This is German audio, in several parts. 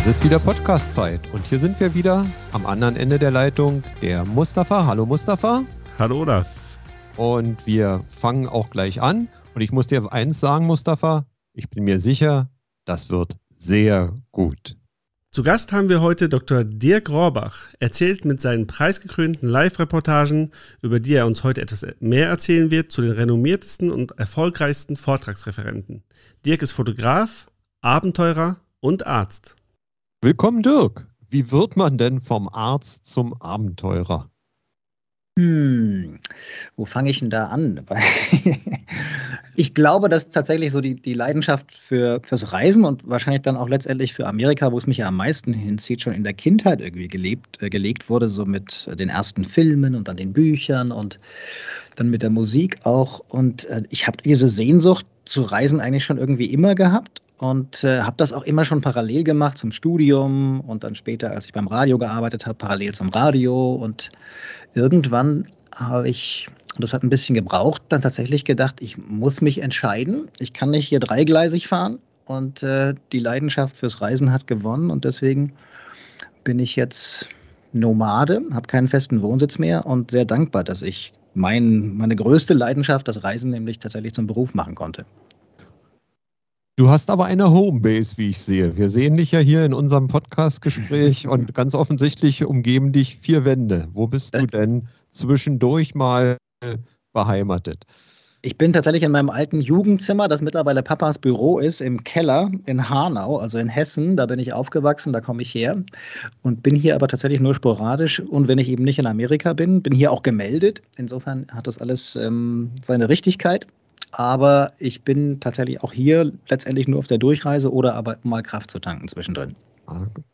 Es ist wieder Podcast-Zeit und hier sind wir wieder am anderen Ende der Leitung, der Mustafa. Hallo Mustafa. Hallo Olaf. Und wir fangen auch gleich an. Und ich muss dir eins sagen, Mustafa, ich bin mir sicher, das wird sehr gut. Zu Gast haben wir heute Dr. Dirk Rohrbach. Erzählt mit seinen preisgekrönten Live-Reportagen, über die er uns heute etwas mehr erzählen wird, zu den renommiertesten und erfolgreichsten Vortragsreferenten. Dirk ist Fotograf, Abenteurer und Arzt. Willkommen, Dirk. Wie wird man denn vom Arzt zum Abenteurer? Hm, wo fange ich denn da an? ich glaube, dass tatsächlich so die, die Leidenschaft für, fürs Reisen und wahrscheinlich dann auch letztendlich für Amerika, wo es mich ja am meisten hinzieht, schon in der Kindheit irgendwie gelebt, äh, gelegt wurde, so mit den ersten Filmen und dann den Büchern und dann mit der Musik auch. Und äh, ich habe diese Sehnsucht zu reisen eigentlich schon irgendwie immer gehabt und äh, habe das auch immer schon parallel gemacht zum Studium und dann später, als ich beim Radio gearbeitet habe, parallel zum Radio. Und irgendwann habe ich, das hat ein bisschen gebraucht, dann tatsächlich gedacht, ich muss mich entscheiden. Ich kann nicht hier dreigleisig fahren und äh, die Leidenschaft fürs Reisen hat gewonnen und deswegen bin ich jetzt Nomade, habe keinen festen Wohnsitz mehr und sehr dankbar, dass ich mein, meine größte Leidenschaft, das Reisen, nämlich tatsächlich zum Beruf machen konnte. Du hast aber eine Homebase, wie ich sehe. Wir sehen dich ja hier in unserem Podcast-Gespräch und ganz offensichtlich umgeben dich vier Wände. Wo bist du denn zwischendurch mal beheimatet? Ich bin tatsächlich in meinem alten Jugendzimmer, das mittlerweile Papas Büro ist, im Keller in Hanau, also in Hessen. Da bin ich aufgewachsen, da komme ich her und bin hier aber tatsächlich nur sporadisch. Und wenn ich eben nicht in Amerika bin, bin hier auch gemeldet. Insofern hat das alles ähm, seine Richtigkeit. Aber ich bin tatsächlich auch hier letztendlich nur auf der Durchreise oder aber mal Kraft zu tanken zwischendrin.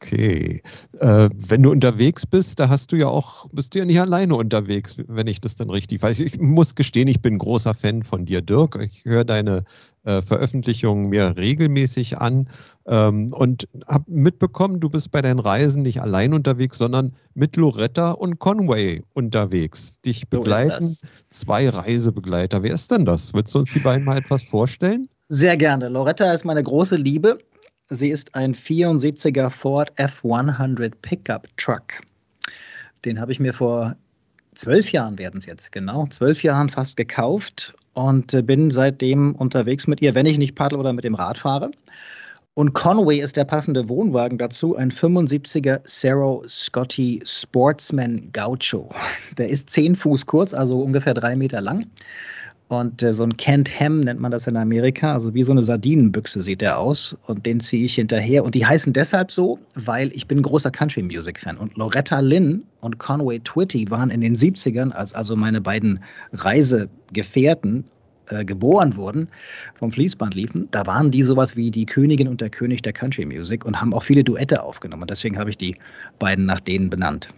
Okay. Äh, wenn du unterwegs bist, da hast du ja auch, bist du ja nicht alleine unterwegs, wenn ich das dann richtig weiß. Ich muss gestehen, ich bin großer Fan von dir, Dirk. Ich höre deine äh, Veröffentlichungen mir regelmäßig an ähm, und habe mitbekommen, du bist bei deinen Reisen nicht allein unterwegs, sondern mit Loretta und Conway unterwegs. Dich begleiten so zwei Reisebegleiter. Wer ist denn das? Willst du uns die beiden mal etwas vorstellen? Sehr gerne. Loretta ist meine große Liebe. Sie ist ein 74er Ford F100 Pickup Truck. Den habe ich mir vor zwölf Jahren werden es jetzt, genau, zwölf Jahren fast gekauft und äh, bin seitdem unterwegs mit ihr, wenn ich nicht paddle oder mit dem Rad fahre. Und Conway ist der passende Wohnwagen dazu, ein 75er Cerro Scotty Sportsman Gaucho. Der ist zehn Fuß kurz, also ungefähr drei Meter lang und äh, so ein Kent Ham nennt man das in Amerika, also wie so eine Sardinenbüchse sieht der aus. Und den ziehe ich hinterher. Und die heißen deshalb so, weil ich bin großer Country Music Fan. Und Loretta Lynn und Conway Twitty waren in den 70ern, als also meine beiden Reisegefährten äh, geboren wurden, vom Fließband liefen, da waren die sowas wie die Königin und der König der Country Music und haben auch viele Duette aufgenommen. Und deswegen habe ich die beiden nach denen benannt.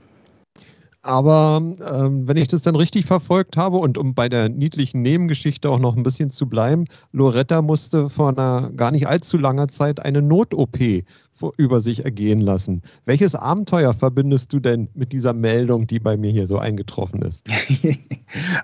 Aber ähm, wenn ich das dann richtig verfolgt habe und um bei der niedlichen Nebengeschichte auch noch ein bisschen zu bleiben, Loretta musste vor einer gar nicht allzu langer Zeit eine Not-OP über sich ergehen lassen. Welches Abenteuer verbindest du denn mit dieser Meldung, die bei mir hier so eingetroffen ist?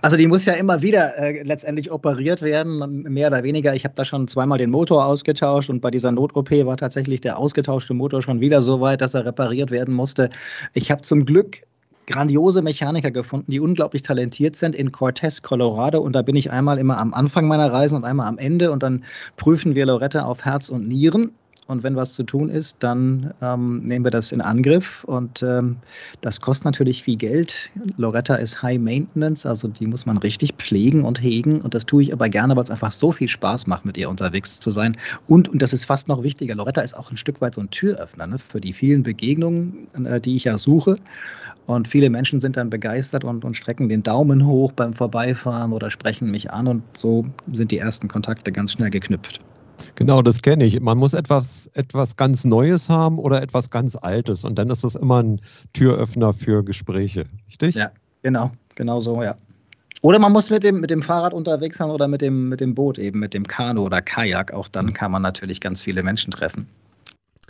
Also die muss ja immer wieder äh, letztendlich operiert werden, mehr oder weniger. Ich habe da schon zweimal den Motor ausgetauscht und bei dieser Not-OP war tatsächlich der ausgetauschte Motor schon wieder so weit, dass er repariert werden musste. Ich habe zum Glück grandiose Mechaniker gefunden, die unglaublich talentiert sind in Cortez, Colorado. Und da bin ich einmal immer am Anfang meiner Reisen und einmal am Ende. Und dann prüfen wir Loretta auf Herz und Nieren. Und wenn was zu tun ist, dann ähm, nehmen wir das in Angriff. Und ähm, das kostet natürlich viel Geld. Loretta ist High Maintenance, also die muss man richtig pflegen und hegen. Und das tue ich aber gerne, weil es einfach so viel Spaß macht, mit ihr unterwegs zu sein. Und, und das ist fast noch wichtiger, Loretta ist auch ein Stück weit so ein Türöffner ne, für die vielen Begegnungen, äh, die ich ja suche. Und viele Menschen sind dann begeistert und, und strecken den Daumen hoch beim Vorbeifahren oder sprechen mich an. Und so sind die ersten Kontakte ganz schnell geknüpft. Genau, das kenne ich. Man muss etwas, etwas ganz Neues haben oder etwas ganz Altes. Und dann ist das immer ein Türöffner für Gespräche, richtig? Ja, genau, genau so, ja. Oder man muss mit dem, mit dem Fahrrad unterwegs sein oder mit dem, mit dem Boot eben, mit dem Kanu oder Kajak. Auch dann kann man natürlich ganz viele Menschen treffen.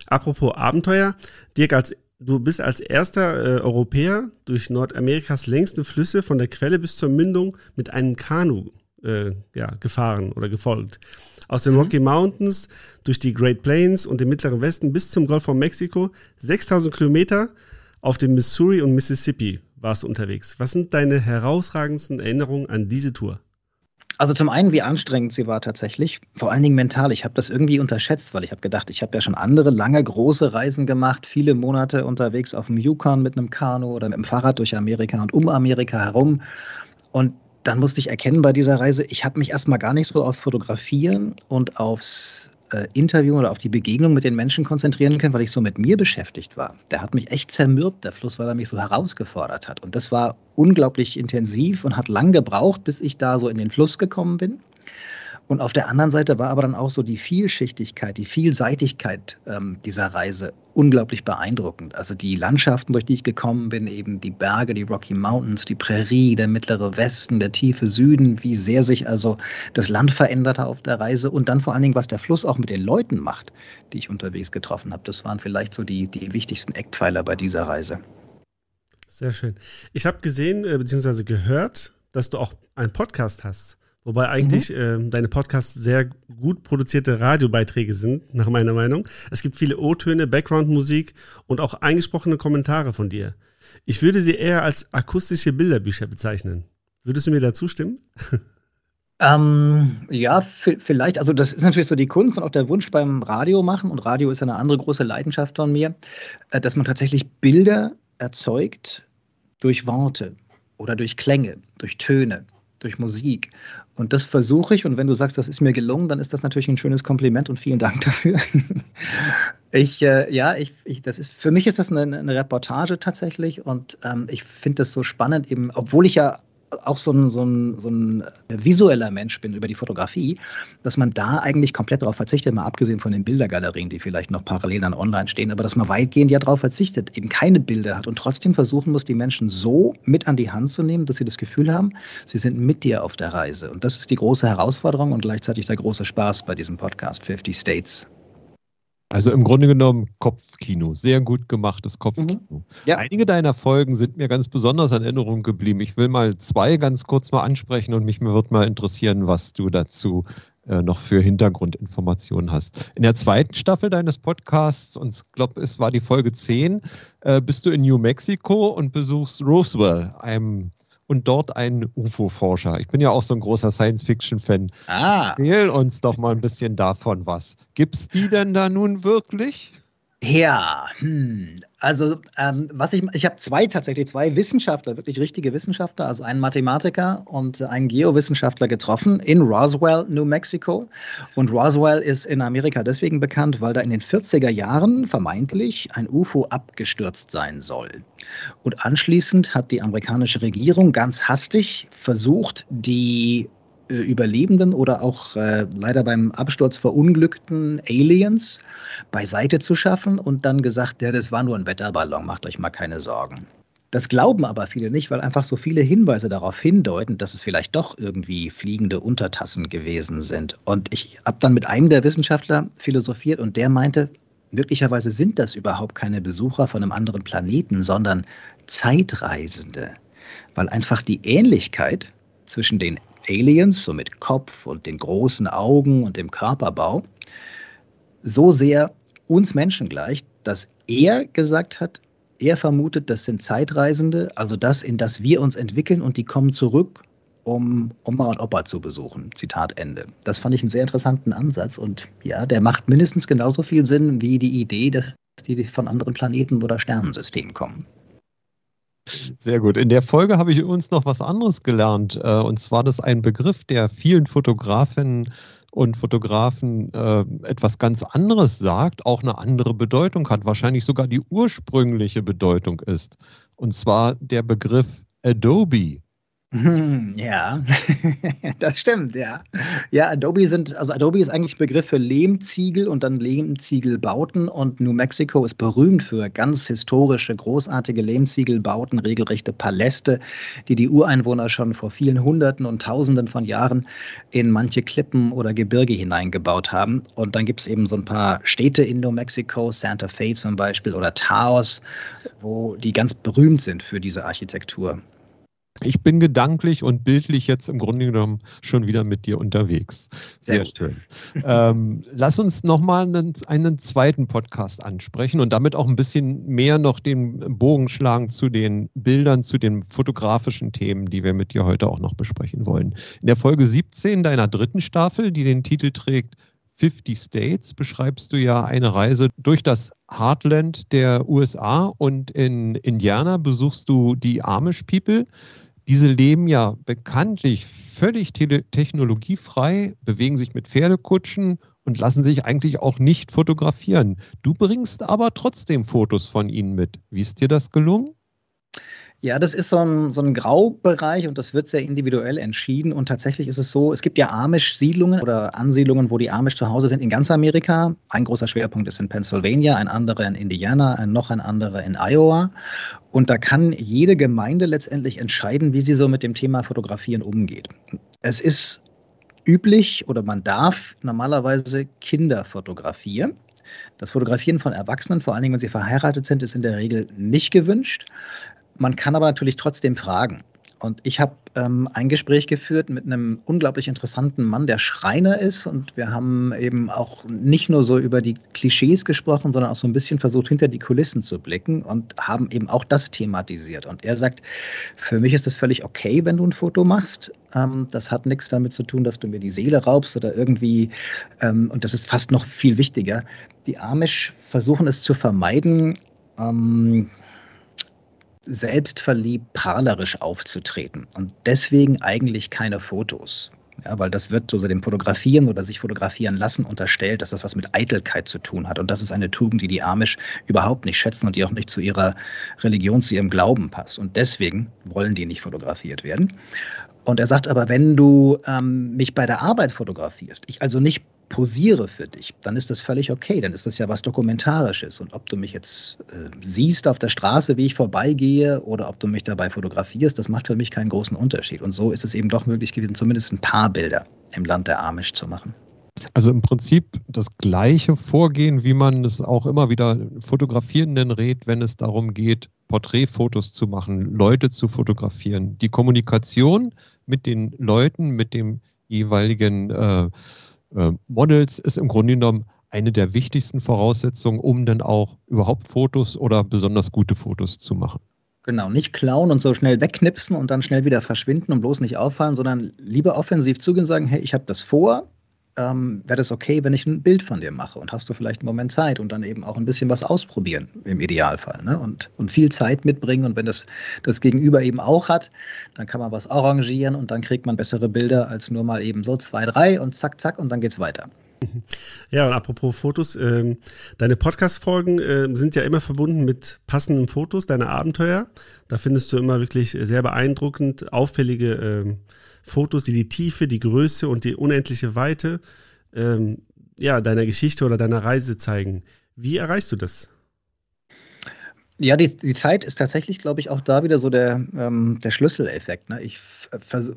Apropos Abenteuer, Dirk, als du bist als erster äh, Europäer durch Nordamerikas längste Flüsse von der Quelle bis zur Mündung mit einem Kanu äh, ja, gefahren oder gefolgt. Aus den mhm. Rocky Mountains durch die Great Plains und den mittleren Westen bis zum Golf von Mexiko, 6000 Kilometer auf dem Missouri und Mississippi warst du unterwegs. Was sind deine herausragendsten Erinnerungen an diese Tour? Also zum einen, wie anstrengend sie war tatsächlich, vor allen Dingen mental. Ich habe das irgendwie unterschätzt, weil ich habe gedacht, ich habe ja schon andere lange große Reisen gemacht, viele Monate unterwegs auf dem Yukon mit einem Kanu oder mit dem Fahrrad durch Amerika und um Amerika herum. Und dann musste ich erkennen bei dieser Reise, ich habe mich erstmal gar nicht so aufs Fotografieren und aufs äh, Interview oder auf die Begegnung mit den Menschen konzentrieren können, weil ich so mit mir beschäftigt war. Der hat mich echt zermürbt, der Fluss, weil er mich so herausgefordert hat. Und das war unglaublich intensiv und hat lang gebraucht, bis ich da so in den Fluss gekommen bin. Und auf der anderen Seite war aber dann auch so die Vielschichtigkeit, die Vielseitigkeit ähm, dieser Reise unglaublich beeindruckend. Also die Landschaften, durch die ich gekommen bin, eben die Berge, die Rocky Mountains, die Prärie, der mittlere Westen, der tiefe Süden, wie sehr sich also das Land verändert hat auf der Reise und dann vor allen Dingen, was der Fluss auch mit den Leuten macht, die ich unterwegs getroffen habe. Das waren vielleicht so die, die wichtigsten Eckpfeiler bei dieser Reise. Sehr schön. Ich habe gesehen äh, bzw. gehört, dass du auch einen Podcast hast. Wobei eigentlich mhm. äh, deine Podcasts sehr gut produzierte Radiobeiträge sind, nach meiner Meinung. Es gibt viele O-Töne, Background-Musik und auch eingesprochene Kommentare von dir. Ich würde sie eher als akustische Bilderbücher bezeichnen. Würdest du mir da zustimmen? Ähm, ja, vielleicht. Also das ist natürlich so die Kunst und auch der Wunsch beim Radio machen. Und Radio ist eine andere große Leidenschaft von mir, äh, dass man tatsächlich Bilder erzeugt durch Worte oder durch Klänge, durch Töne durch Musik. Und das versuche ich. Und wenn du sagst, das ist mir gelungen, dann ist das natürlich ein schönes Kompliment und vielen Dank dafür. ich, äh, ja, ich, ich, das ist, für mich ist das eine, eine Reportage tatsächlich. Und ähm, ich finde das so spannend, eben, obwohl ich ja auch so ein, so, ein, so ein visueller Mensch bin über die Fotografie, dass man da eigentlich komplett darauf verzichtet, mal abgesehen von den Bildergalerien, die vielleicht noch parallel dann online stehen, aber dass man weitgehend ja darauf verzichtet, eben keine Bilder hat und trotzdem versuchen muss, die Menschen so mit an die Hand zu nehmen, dass sie das Gefühl haben, sie sind mit dir auf der Reise. Und das ist die große Herausforderung und gleichzeitig der große Spaß bei diesem Podcast 50 States. Also im Grunde genommen Kopfkino, sehr gut gemachtes Kopfkino. Mhm. Ja. Einige deiner Folgen sind mir ganz besonders in Erinnerung geblieben. Ich will mal zwei ganz kurz mal ansprechen und mich wird mal interessieren, was du dazu äh, noch für Hintergrundinformationen hast. In der zweiten Staffel deines Podcasts, und ich glaube, es war die Folge 10, äh, bist du in New Mexico und besuchst Roswell, einem und dort ein UFO-Forscher. Ich bin ja auch so ein großer Science-Fiction-Fan. Ah. Erzähl uns doch mal ein bisschen davon was. Gibt es die denn da nun wirklich? Ja, hm. also ähm, was ich, ich habe zwei tatsächlich, zwei Wissenschaftler, wirklich richtige Wissenschaftler, also einen Mathematiker und einen Geowissenschaftler getroffen in Roswell, New Mexico. Und Roswell ist in Amerika deswegen bekannt, weil da in den 40er Jahren vermeintlich ein UFO abgestürzt sein soll. Und anschließend hat die amerikanische Regierung ganz hastig versucht, die Überlebenden oder auch äh, leider beim Absturz verunglückten Aliens beiseite zu schaffen und dann gesagt, ja, das war nur ein Wetterballon, macht euch mal keine Sorgen. Das glauben aber viele nicht, weil einfach so viele Hinweise darauf hindeuten, dass es vielleicht doch irgendwie fliegende Untertassen gewesen sind. Und ich habe dann mit einem der Wissenschaftler philosophiert und der meinte, möglicherweise sind das überhaupt keine Besucher von einem anderen Planeten, sondern Zeitreisende, weil einfach die Ähnlichkeit zwischen den Aliens, so mit Kopf und den großen Augen und dem Körperbau, so sehr uns Menschen gleicht, dass er gesagt hat, er vermutet, das sind Zeitreisende, also das, in das wir uns entwickeln und die kommen zurück, um Oma und Opa zu besuchen. Zitat Ende. Das fand ich einen sehr interessanten Ansatz und ja, der macht mindestens genauso viel Sinn wie die Idee, dass die von anderen Planeten oder Sternensystemen kommen. Sehr gut. In der Folge habe ich übrigens noch was anderes gelernt. Äh, und zwar, dass ein Begriff, der vielen Fotografinnen und Fotografen äh, etwas ganz anderes sagt, auch eine andere Bedeutung hat, wahrscheinlich sogar die ursprüngliche Bedeutung ist. Und zwar der Begriff Adobe. Hm, ja, das stimmt, ja. Ja, Adobe sind, also Adobe ist eigentlich Begriff für Lehmziegel und dann Lehmziegelbauten und New Mexico ist berühmt für ganz historische, großartige Lehmziegelbauten, regelrechte Paläste, die die Ureinwohner schon vor vielen Hunderten und Tausenden von Jahren in manche Klippen oder Gebirge hineingebaut haben. Und dann gibt es eben so ein paar Städte in New Mexico, Santa Fe zum Beispiel oder Taos, wo die ganz berühmt sind für diese Architektur. Ich bin gedanklich und bildlich jetzt im Grunde genommen schon wieder mit dir unterwegs. Sehr, Sehr schön. ähm, lass uns nochmal einen, einen zweiten Podcast ansprechen und damit auch ein bisschen mehr noch den Bogen schlagen zu den Bildern, zu den fotografischen Themen, die wir mit dir heute auch noch besprechen wollen. In der Folge 17 deiner dritten Staffel, die den Titel trägt 50 States beschreibst du ja eine Reise durch das Heartland der USA und in Indiana besuchst du die Amish People. Diese leben ja bekanntlich völlig technologiefrei, bewegen sich mit Pferdekutschen und lassen sich eigentlich auch nicht fotografieren. Du bringst aber trotzdem Fotos von ihnen mit. Wie ist dir das gelungen? Ja, das ist so ein, so ein Graubereich und das wird sehr individuell entschieden. Und tatsächlich ist es so, es gibt ja Amish-Siedlungen oder Ansiedlungen, wo die Amish zu Hause sind in ganz Amerika. Ein großer Schwerpunkt ist in Pennsylvania, ein anderer in Indiana, ein noch ein anderer in Iowa. Und da kann jede Gemeinde letztendlich entscheiden, wie sie so mit dem Thema Fotografieren umgeht. Es ist üblich oder man darf normalerweise Kinder fotografieren. Das Fotografieren von Erwachsenen, vor allen Dingen, wenn sie verheiratet sind, ist in der Regel nicht gewünscht. Man kann aber natürlich trotzdem fragen. Und ich habe ähm, ein Gespräch geführt mit einem unglaublich interessanten Mann, der Schreiner ist. Und wir haben eben auch nicht nur so über die Klischees gesprochen, sondern auch so ein bisschen versucht, hinter die Kulissen zu blicken und haben eben auch das thematisiert. Und er sagt, für mich ist es völlig okay, wenn du ein Foto machst. Ähm, das hat nichts damit zu tun, dass du mir die Seele raubst oder irgendwie, ähm, und das ist fast noch viel wichtiger, die Amish versuchen es zu vermeiden, ähm, selbstverliebt, prahlerisch aufzutreten. Und deswegen eigentlich keine Fotos. Ja, weil das wird so dem Fotografieren oder sich fotografieren lassen unterstellt, dass das was mit Eitelkeit zu tun hat. Und das ist eine Tugend, die die Amish überhaupt nicht schätzen und die auch nicht zu ihrer Religion, zu ihrem Glauben passt. Und deswegen wollen die nicht fotografiert werden. Und er sagt aber, wenn du ähm, mich bei der Arbeit fotografierst, ich also nicht posiere für dich, dann ist das völlig okay. Dann ist das ja was Dokumentarisches. Und ob du mich jetzt äh, siehst auf der Straße, wie ich vorbeigehe, oder ob du mich dabei fotografierst, das macht für mich keinen großen Unterschied. Und so ist es eben doch möglich gewesen, zumindest ein paar Bilder im Land der Amish zu machen. Also im Prinzip das gleiche Vorgehen, wie man es auch immer wieder Fotografierenden rät, wenn es darum geht, Porträtfotos zu machen, Leute zu fotografieren. Die Kommunikation mit den Leuten, mit dem jeweiligen äh, äh, Models ist im Grunde genommen eine der wichtigsten Voraussetzungen, um dann auch überhaupt Fotos oder besonders gute Fotos zu machen. Genau, nicht klauen und so schnell wegknipsen und dann schnell wieder verschwinden und bloß nicht auffallen, sondern lieber offensiv zugehen und sagen, hey, ich habe das vor, ähm, wäre das okay, wenn ich ein Bild von dir mache und hast du vielleicht einen Moment Zeit und dann eben auch ein bisschen was ausprobieren im Idealfall ne? und, und viel Zeit mitbringen und wenn das das Gegenüber eben auch hat, dann kann man was arrangieren und dann kriegt man bessere Bilder als nur mal eben so zwei, drei und zack, zack und dann geht's weiter. Ja, und apropos Fotos, äh, deine Podcast-Folgen äh, sind ja immer verbunden mit passenden Fotos, deine Abenteuer. Da findest du immer wirklich sehr beeindruckend auffällige äh, Fotos, die die Tiefe, die Größe und die unendliche Weite ähm, ja, deiner Geschichte oder deiner Reise zeigen. Wie erreichst du das? Ja, die, die Zeit ist tatsächlich, glaube ich, auch da wieder so der, ähm, der Schlüsseleffekt. Ne? Ich,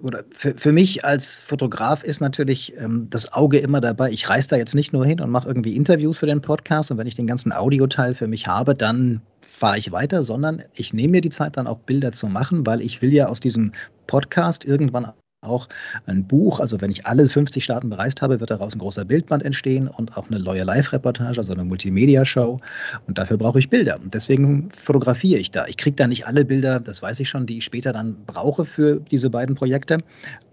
oder für, für mich als Fotograf ist natürlich ähm, das Auge immer dabei. Ich reise da jetzt nicht nur hin und mache irgendwie Interviews für den Podcast und wenn ich den ganzen Audioteil für mich habe, dann fahre ich weiter, sondern ich nehme mir die Zeit dann auch Bilder zu machen, weil ich will ja aus diesem Podcast irgendwann auch ein Buch. Also wenn ich alle 50 Staaten bereist habe, wird daraus ein großer Bildband entstehen und auch eine neue Live-Reportage, also eine Multimedia-Show. Und dafür brauche ich Bilder. Und deswegen fotografiere ich da. Ich kriege da nicht alle Bilder, das weiß ich schon, die ich später dann brauche für diese beiden Projekte.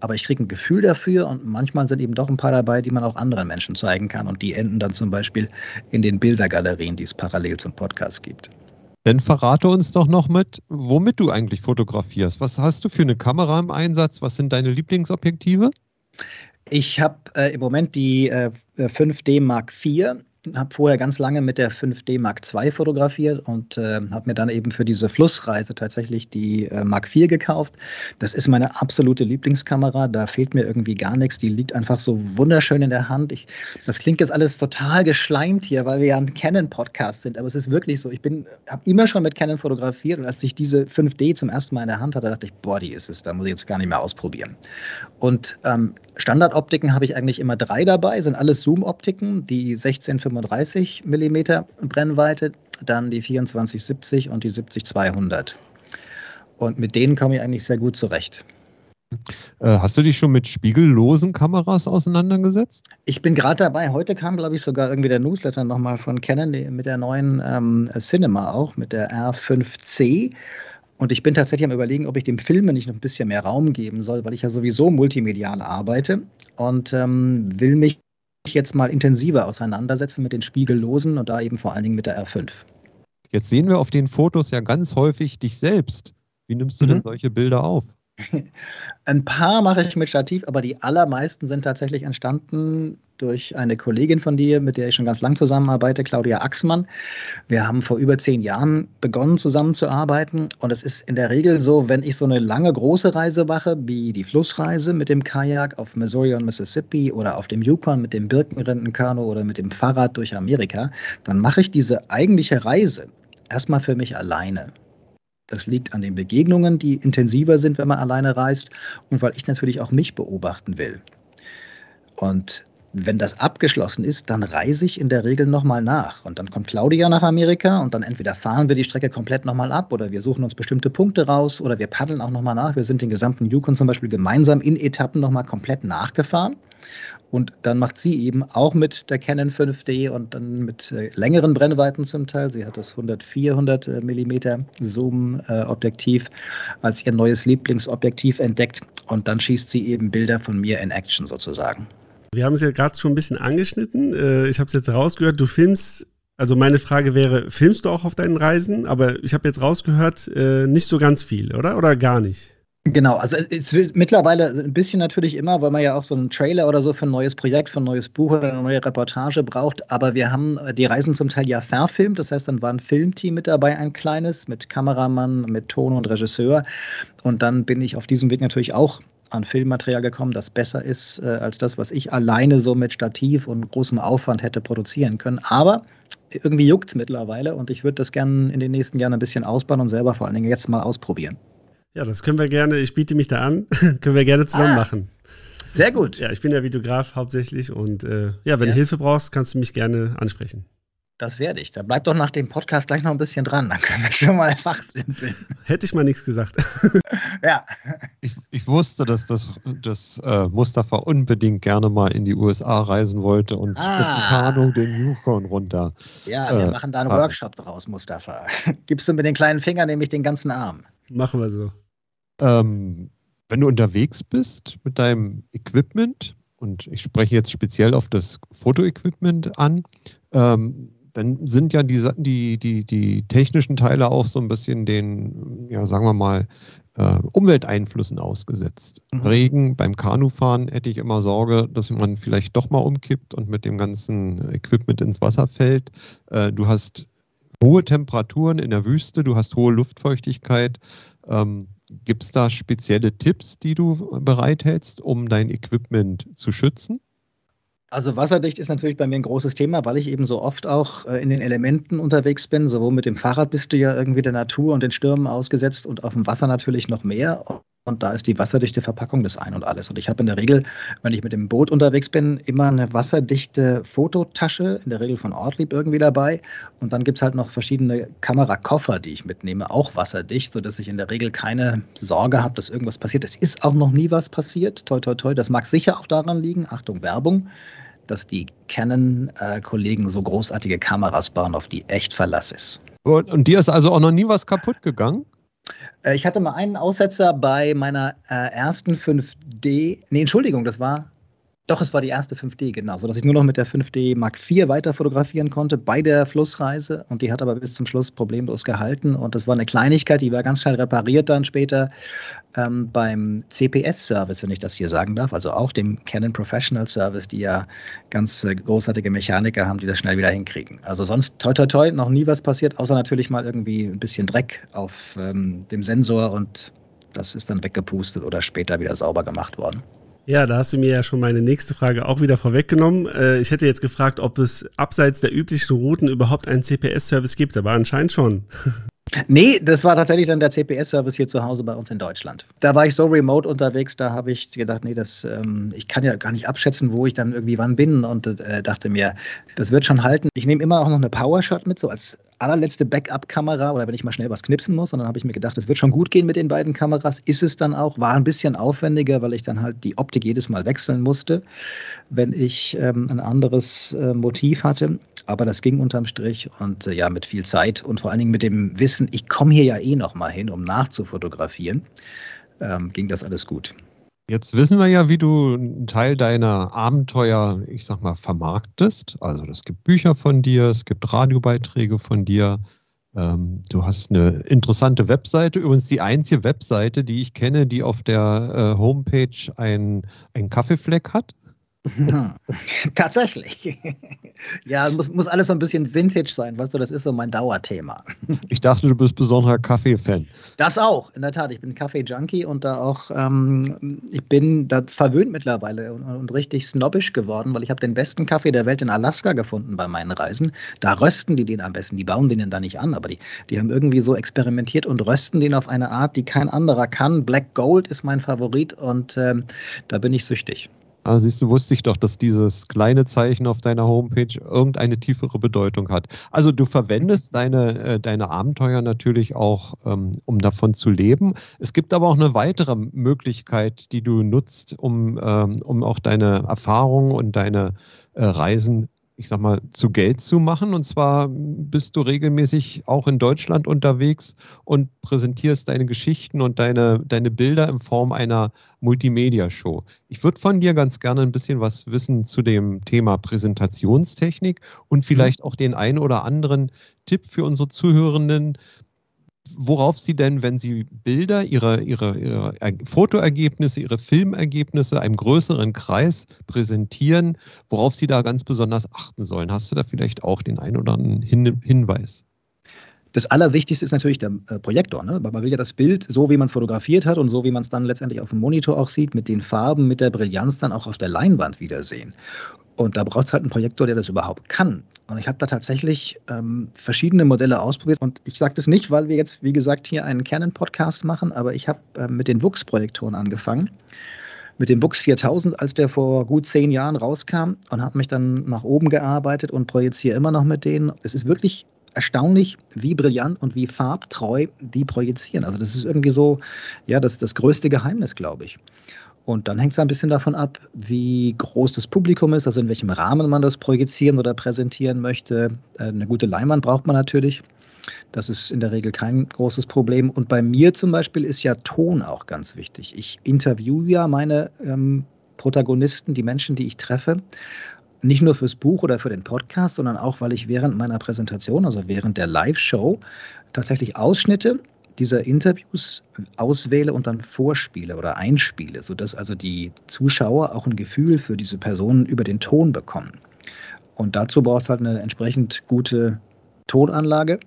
Aber ich kriege ein Gefühl dafür und manchmal sind eben doch ein paar dabei, die man auch anderen Menschen zeigen kann. Und die enden dann zum Beispiel in den Bildergalerien, die es parallel zum Podcast gibt. Dann verrate uns doch noch mit, womit du eigentlich fotografierst. Was hast du für eine Kamera im Einsatz? Was sind deine Lieblingsobjektive? Ich habe äh, im Moment die äh, 5D Mark IV habe vorher ganz lange mit der 5D Mark II fotografiert und äh, habe mir dann eben für diese Flussreise tatsächlich die äh, Mark IV gekauft. Das ist meine absolute Lieblingskamera. Da fehlt mir irgendwie gar nichts. Die liegt einfach so wunderschön in der Hand. Ich, das klingt jetzt alles total geschleimt hier, weil wir ja ein Canon-Podcast sind. Aber es ist wirklich so. Ich habe immer schon mit Canon fotografiert und als ich diese 5D zum ersten Mal in der Hand hatte, dachte ich, boah, die ist es. Da muss ich jetzt gar nicht mehr ausprobieren. Und ähm, Standardoptiken habe ich eigentlich immer drei dabei, sind alles Zoom-Optiken, die 1635 mm Brennweite, dann die 2470 und die 70200. Und mit denen komme ich eigentlich sehr gut zurecht. Äh, hast du dich schon mit spiegellosen Kameras auseinandergesetzt? Ich bin gerade dabei. Heute kam, glaube ich, sogar irgendwie der Newsletter nochmal von Canon mit der neuen ähm, Cinema auch, mit der R5C. Und ich bin tatsächlich am Überlegen, ob ich dem Filme nicht noch ein bisschen mehr Raum geben soll, weil ich ja sowieso multimedial arbeite und ähm, will mich jetzt mal intensiver auseinandersetzen mit den Spiegellosen und da eben vor allen Dingen mit der R5. Jetzt sehen wir auf den Fotos ja ganz häufig dich selbst. Wie nimmst du mhm. denn solche Bilder auf? Ein paar mache ich mit Stativ, aber die allermeisten sind tatsächlich entstanden durch eine Kollegin von dir, mit der ich schon ganz lang zusammenarbeite, Claudia Axmann. Wir haben vor über zehn Jahren begonnen zusammenzuarbeiten und es ist in der Regel so, wenn ich so eine lange große Reise mache, wie die Flussreise mit dem Kajak auf Missouri und Mississippi oder auf dem Yukon mit dem Birkenrindenkanu oder mit dem Fahrrad durch Amerika, dann mache ich diese eigentliche Reise erstmal für mich alleine. Das liegt an den Begegnungen, die intensiver sind, wenn man alleine reist und weil ich natürlich auch mich beobachten will. Und wenn das abgeschlossen ist, dann reise ich in der Regel nochmal nach. Und dann kommt Claudia nach Amerika und dann entweder fahren wir die Strecke komplett nochmal ab oder wir suchen uns bestimmte Punkte raus oder wir paddeln auch nochmal nach. Wir sind den gesamten Yukon zum Beispiel gemeinsam in Etappen nochmal komplett nachgefahren. Und dann macht sie eben auch mit der Canon 5D und dann mit äh, längeren Brennweiten zum Teil. Sie hat das 100, 400 äh, Millimeter Zoom-Objektiv als ihr neues Lieblingsobjektiv entdeckt. Und dann schießt sie eben Bilder von mir in Action sozusagen. Wir haben es ja gerade schon ein bisschen angeschnitten. Äh, ich habe es jetzt rausgehört, du filmst, also meine Frage wäre, filmst du auch auf deinen Reisen? Aber ich habe jetzt rausgehört, äh, nicht so ganz viel, oder? Oder gar nicht? Genau, also es wird mittlerweile ein bisschen natürlich immer, weil man ja auch so einen Trailer oder so für ein neues Projekt, für ein neues Buch oder eine neue Reportage braucht. Aber wir haben die Reisen zum Teil ja verfilmt. Das heißt, dann war ein Filmteam mit dabei, ein kleines, mit Kameramann, mit Ton und Regisseur. Und dann bin ich auf diesem Weg natürlich auch an Filmmaterial gekommen, das besser ist äh, als das, was ich alleine so mit Stativ und großem Aufwand hätte produzieren können. Aber irgendwie juckt es mittlerweile und ich würde das gerne in den nächsten Jahren ein bisschen ausbauen und selber vor allen Dingen jetzt mal ausprobieren. Ja, das können wir gerne, ich biete mich da an, können wir gerne zusammen ah, machen. Sehr gut. Ja, ich bin ja Videograf hauptsächlich und äh, ja, wenn ja. du Hilfe brauchst, kannst du mich gerne ansprechen. Das werde ich. Da bleibt doch nach dem Podcast gleich noch ein bisschen dran. Dann können wir schon mal fachsimpeln. Hätte ich mal nichts gesagt. ja. Ich, ich, wusste, dass das dass, äh, Mustafa unbedingt gerne mal in die USA reisen wollte und ah. mit dem Kanu den Yukon runter. Ja, wir äh, machen da einen ah. Workshop draus, Mustafa. Gibst du mit den kleinen Fingern nämlich den ganzen Arm. Machen wir so. Ähm, wenn du unterwegs bist mit deinem Equipment, und ich spreche jetzt speziell auf das Fotoequipment an, ähm, dann sind ja die, die, die, die technischen Teile auch so ein bisschen den, ja, sagen wir mal, äh, Umwelteinflüssen ausgesetzt. Mhm. Regen beim Kanufahren hätte ich immer Sorge, dass man vielleicht doch mal umkippt und mit dem ganzen Equipment ins Wasser fällt. Äh, du hast hohe Temperaturen in der Wüste, du hast hohe Luftfeuchtigkeit. Ähm, Gibt es da spezielle Tipps, die du bereithältst, um dein Equipment zu schützen? Also wasserdicht ist natürlich bei mir ein großes Thema, weil ich eben so oft auch äh, in den Elementen unterwegs bin. Sowohl mit dem Fahrrad bist du ja irgendwie der Natur und den Stürmen ausgesetzt und auf dem Wasser natürlich noch mehr. Und da ist die wasserdichte Verpackung das Ein und alles. Und ich habe in der Regel, wenn ich mit dem Boot unterwegs bin, immer eine wasserdichte Fototasche, in der Regel von Ortlieb irgendwie dabei. Und dann gibt es halt noch verschiedene Kamerakoffer, die ich mitnehme, auch wasserdicht, sodass ich in der Regel keine Sorge habe, dass irgendwas passiert. Es ist auch noch nie was passiert. Toi, toi, toi. Das mag sicher auch daran liegen. Achtung, Werbung dass die Canon-Kollegen so großartige Kameras bauen, auf die echt Verlass ist. Und dir ist also auch noch nie was kaputt gegangen? Äh, ich hatte mal einen Aussetzer bei meiner äh, ersten 5D. Nee, Entschuldigung, das war. Doch, es war die erste 5D, genau, sodass ich nur noch mit der 5D Mark IV weiter fotografieren konnte bei der Flussreise. Und die hat aber bis zum Schluss problemlos gehalten. Und das war eine Kleinigkeit, die war ganz schnell repariert dann später ähm, beim CPS-Service, wenn ich das hier sagen darf. Also auch dem Canon Professional Service, die ja ganz äh, großartige Mechaniker haben, die das schnell wieder hinkriegen. Also sonst toi toi toi, noch nie was passiert, außer natürlich mal irgendwie ein bisschen Dreck auf ähm, dem Sensor und das ist dann weggepustet oder später wieder sauber gemacht worden. Ja, da hast du mir ja schon meine nächste Frage auch wieder vorweggenommen. Äh, ich hätte jetzt gefragt, ob es abseits der üblichen Routen überhaupt einen CPS-Service gibt, aber anscheinend schon. Nee, das war tatsächlich dann der CPS-Service hier zu Hause bei uns in Deutschland. Da war ich so remote unterwegs, da habe ich gedacht, nee, das, ähm, ich kann ja gar nicht abschätzen, wo ich dann irgendwie wann bin und äh, dachte mir, das wird schon halten. Ich nehme immer auch noch eine Powershot mit, so als allerletzte Backup-Kamera oder wenn ich mal schnell was knipsen muss. Und dann habe ich mir gedacht, es wird schon gut gehen mit den beiden Kameras. Ist es dann auch. War ein bisschen aufwendiger, weil ich dann halt die Optik jedes Mal wechseln musste, wenn ich ähm, ein anderes äh, Motiv hatte. Aber das ging unterm Strich und äh, ja, mit viel Zeit und vor allen Dingen mit dem Wissen, ich komme hier ja eh noch mal hin, um nachzufotografieren, ähm, ging das alles gut. Jetzt wissen wir ja, wie du einen Teil deiner Abenteuer, ich sag mal, vermarktest. Also es gibt Bücher von dir, es gibt Radiobeiträge von dir. Ähm, du hast eine interessante Webseite, übrigens die einzige Webseite, die ich kenne, die auf der äh, Homepage einen Kaffeefleck hat. Tatsächlich. ja, muss, muss alles so ein bisschen Vintage sein, weißt du, das ist so mein Dauerthema. ich dachte, du bist besonderer Kaffee-Fan. Das auch, in der Tat. Ich bin Kaffee-Junkie und da auch, ähm, ich bin da verwöhnt mittlerweile und, und richtig snobbisch geworden, weil ich habe den besten Kaffee der Welt in Alaska gefunden bei meinen Reisen. Da rösten die den am besten. Die bauen den da nicht an, aber die, die haben irgendwie so experimentiert und rösten den auf eine Art, die kein anderer kann. Black Gold ist mein Favorit und ähm, da bin ich süchtig. Ah, siehst du, wusste ich doch, dass dieses kleine Zeichen auf deiner Homepage irgendeine tiefere Bedeutung hat. Also du verwendest deine, äh, deine Abenteuer natürlich auch, ähm, um davon zu leben. Es gibt aber auch eine weitere Möglichkeit, die du nutzt, um, ähm, um auch deine Erfahrungen und deine äh, Reisen ich sag mal, zu Geld zu machen. Und zwar bist du regelmäßig auch in Deutschland unterwegs und präsentierst deine Geschichten und deine, deine Bilder in Form einer Multimedia-Show. Ich würde von dir ganz gerne ein bisschen was wissen zu dem Thema Präsentationstechnik und mhm. vielleicht auch den einen oder anderen Tipp für unsere Zuhörenden, worauf Sie denn, wenn Sie Bilder, Ihre, Ihre, Ihre Fotoergebnisse, Ihre Filmergebnisse einem größeren Kreis präsentieren, worauf Sie da ganz besonders achten sollen. Hast du da vielleicht auch den einen oder anderen Hin Hinweis? Das Allerwichtigste ist natürlich der äh, Projektor. Ne? Man will ja das Bild, so wie man es fotografiert hat und so wie man es dann letztendlich auf dem Monitor auch sieht, mit den Farben, mit der Brillanz dann auch auf der Leinwand wiedersehen. Und da braucht es halt einen Projektor, der das überhaupt kann. Und ich habe da tatsächlich ähm, verschiedene Modelle ausprobiert. Und ich sage das nicht, weil wir jetzt, wie gesagt, hier einen Canon-Podcast machen, aber ich habe äh, mit den Wux-Projektoren angefangen. Mit dem Wux 4000, als der vor gut zehn Jahren rauskam und habe mich dann nach oben gearbeitet und projiziere immer noch mit denen. Es ist wirklich erstaunlich, wie brillant und wie farbtreu die projizieren. Also das ist irgendwie so, ja, das ist das größte Geheimnis, glaube ich. Und dann hängt es ein bisschen davon ab, wie groß das Publikum ist, also in welchem Rahmen man das projizieren oder präsentieren möchte. Äh, eine gute Leinwand braucht man natürlich. Das ist in der Regel kein großes Problem. Und bei mir zum Beispiel ist ja Ton auch ganz wichtig. Ich interviewe ja meine ähm, Protagonisten, die Menschen, die ich treffe. Nicht nur fürs Buch oder für den Podcast, sondern auch, weil ich während meiner Präsentation, also während der Live-Show, tatsächlich Ausschnitte dieser Interviews auswähle und dann vorspiele oder einspiele, sodass also die Zuschauer auch ein Gefühl für diese Personen über den Ton bekommen. Und dazu braucht es halt eine entsprechend gute Tonanlage.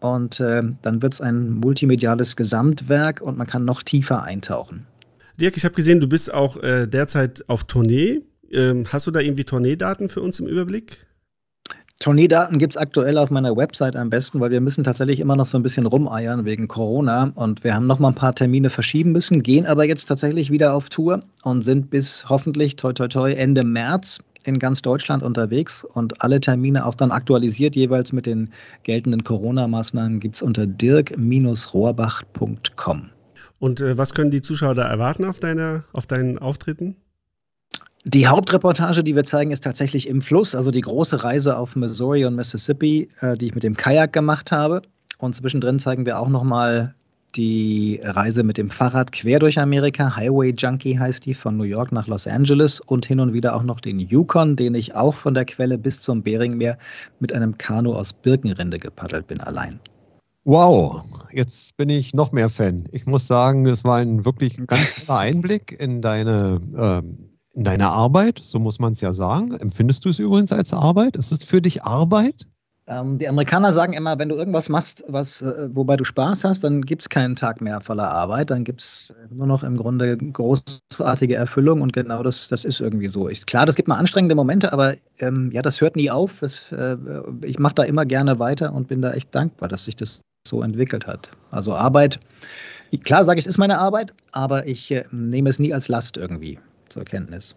Und äh, dann wird es ein multimediales Gesamtwerk und man kann noch tiefer eintauchen. Dirk, ich habe gesehen, du bist auch äh, derzeit auf Tournee. Ähm, hast du da irgendwie Tourneedaten für uns im Überblick? Tourneedaten gibt es aktuell auf meiner Website am besten, weil wir müssen tatsächlich immer noch so ein bisschen rumeiern wegen Corona und wir haben noch mal ein paar Termine verschieben müssen, gehen aber jetzt tatsächlich wieder auf Tour und sind bis hoffentlich toi toi toi Ende März in ganz Deutschland unterwegs und alle Termine auch dann aktualisiert jeweils mit den geltenden Corona-Maßnahmen gibt es unter dirk-rohrbach.com. Und äh, was können die Zuschauer da erwarten auf, deiner, auf deinen Auftritten? Die Hauptreportage, die wir zeigen, ist tatsächlich im Fluss, also die große Reise auf Missouri und Mississippi, äh, die ich mit dem Kajak gemacht habe. Und zwischendrin zeigen wir auch nochmal die Reise mit dem Fahrrad quer durch Amerika. Highway Junkie heißt die, von New York nach Los Angeles und hin und wieder auch noch den Yukon, den ich auch von der Quelle bis zum Beringmeer mit einem Kanu aus Birkenrinde gepaddelt bin, allein. Wow, jetzt bin ich noch mehr Fan. Ich muss sagen, es war ein wirklich ganz toller Einblick in deine ähm, in deiner Arbeit, so muss man es ja sagen. Empfindest du es übrigens als Arbeit? Ist es für dich Arbeit? Ähm, die Amerikaner sagen immer, wenn du irgendwas machst, was, äh, wobei du Spaß hast, dann gibt es keinen Tag mehr voller Arbeit. Dann gibt es nur noch im Grunde großartige Erfüllung und genau das, das ist irgendwie so. Ich, klar, das gibt mal anstrengende Momente, aber ähm, ja, das hört nie auf. Das, äh, ich mache da immer gerne weiter und bin da echt dankbar, dass sich das so entwickelt hat. Also Arbeit, klar sage ich, es ist meine Arbeit, aber ich äh, nehme es nie als Last irgendwie zur Kenntnis.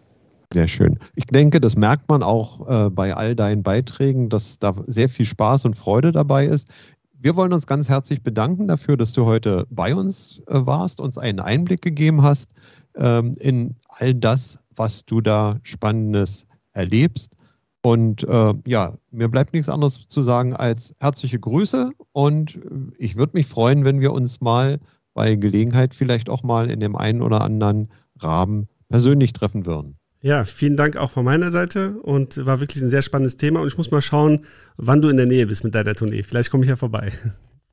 Sehr schön. Ich denke, das merkt man auch äh, bei all deinen Beiträgen, dass da sehr viel Spaß und Freude dabei ist. Wir wollen uns ganz herzlich bedanken dafür, dass du heute bei uns äh, warst, uns einen Einblick gegeben hast ähm, in all das, was du da Spannendes erlebst. Und äh, ja, mir bleibt nichts anderes zu sagen als herzliche Grüße und ich würde mich freuen, wenn wir uns mal bei Gelegenheit vielleicht auch mal in dem einen oder anderen Rahmen persönlich treffen würden. Ja, vielen Dank auch von meiner Seite und war wirklich ein sehr spannendes Thema und ich muss mal schauen, wann du in der Nähe bist mit deiner Tournee. Vielleicht komme ich ja vorbei.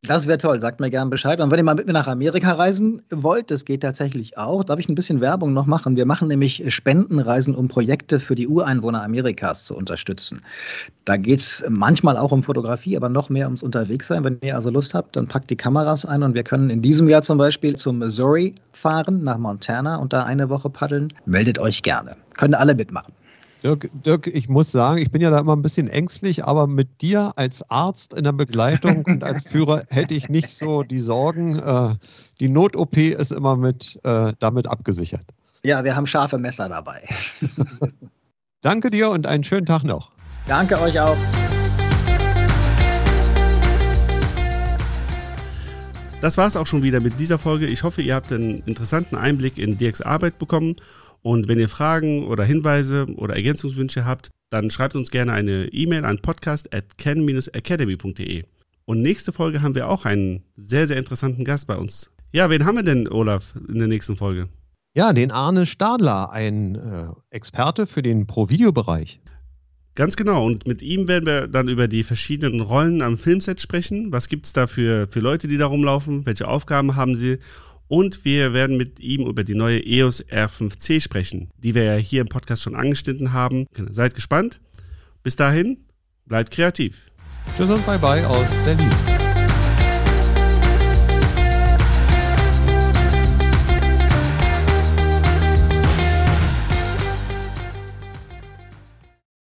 Das wäre toll, sagt mir gerne Bescheid. Und wenn ihr mal mit mir nach Amerika reisen wollt, das geht tatsächlich auch. Darf ich ein bisschen Werbung noch machen? Wir machen nämlich Spendenreisen, um Projekte für die Ureinwohner Amerikas zu unterstützen. Da geht es manchmal auch um Fotografie, aber noch mehr ums Unterwegssein. Wenn ihr also Lust habt, dann packt die Kameras ein und wir können in diesem Jahr zum Beispiel zum Missouri fahren, nach Montana und da eine Woche paddeln. Meldet euch gerne. Können alle mitmachen. Dirk, Dirk, ich muss sagen, ich bin ja da immer ein bisschen ängstlich, aber mit dir als Arzt in der Begleitung und als Führer hätte ich nicht so die Sorgen. Äh, die Not-OP ist immer mit, äh, damit abgesichert. Ja, wir haben scharfe Messer dabei. Danke dir und einen schönen Tag noch. Danke euch auch. Das war es auch schon wieder mit dieser Folge. Ich hoffe, ihr habt einen interessanten Einblick in Dirks Arbeit bekommen und wenn ihr Fragen oder Hinweise oder Ergänzungswünsche habt, dann schreibt uns gerne eine E-Mail an podcast at ken-academy.de. Und nächste Folge haben wir auch einen sehr, sehr interessanten Gast bei uns. Ja, wen haben wir denn, Olaf, in der nächsten Folge? Ja, den Arne Stadler, ein äh, Experte für den Pro-Video-Bereich. Ganz genau. Und mit ihm werden wir dann über die verschiedenen Rollen am Filmset sprechen. Was gibt es da für, für Leute, die da rumlaufen? Welche Aufgaben haben sie? Und wir werden mit ihm über die neue EOS R5C sprechen, die wir ja hier im Podcast schon angeschnitten haben. Seid gespannt. Bis dahin, bleibt kreativ. Tschüss und bye bye aus Berlin.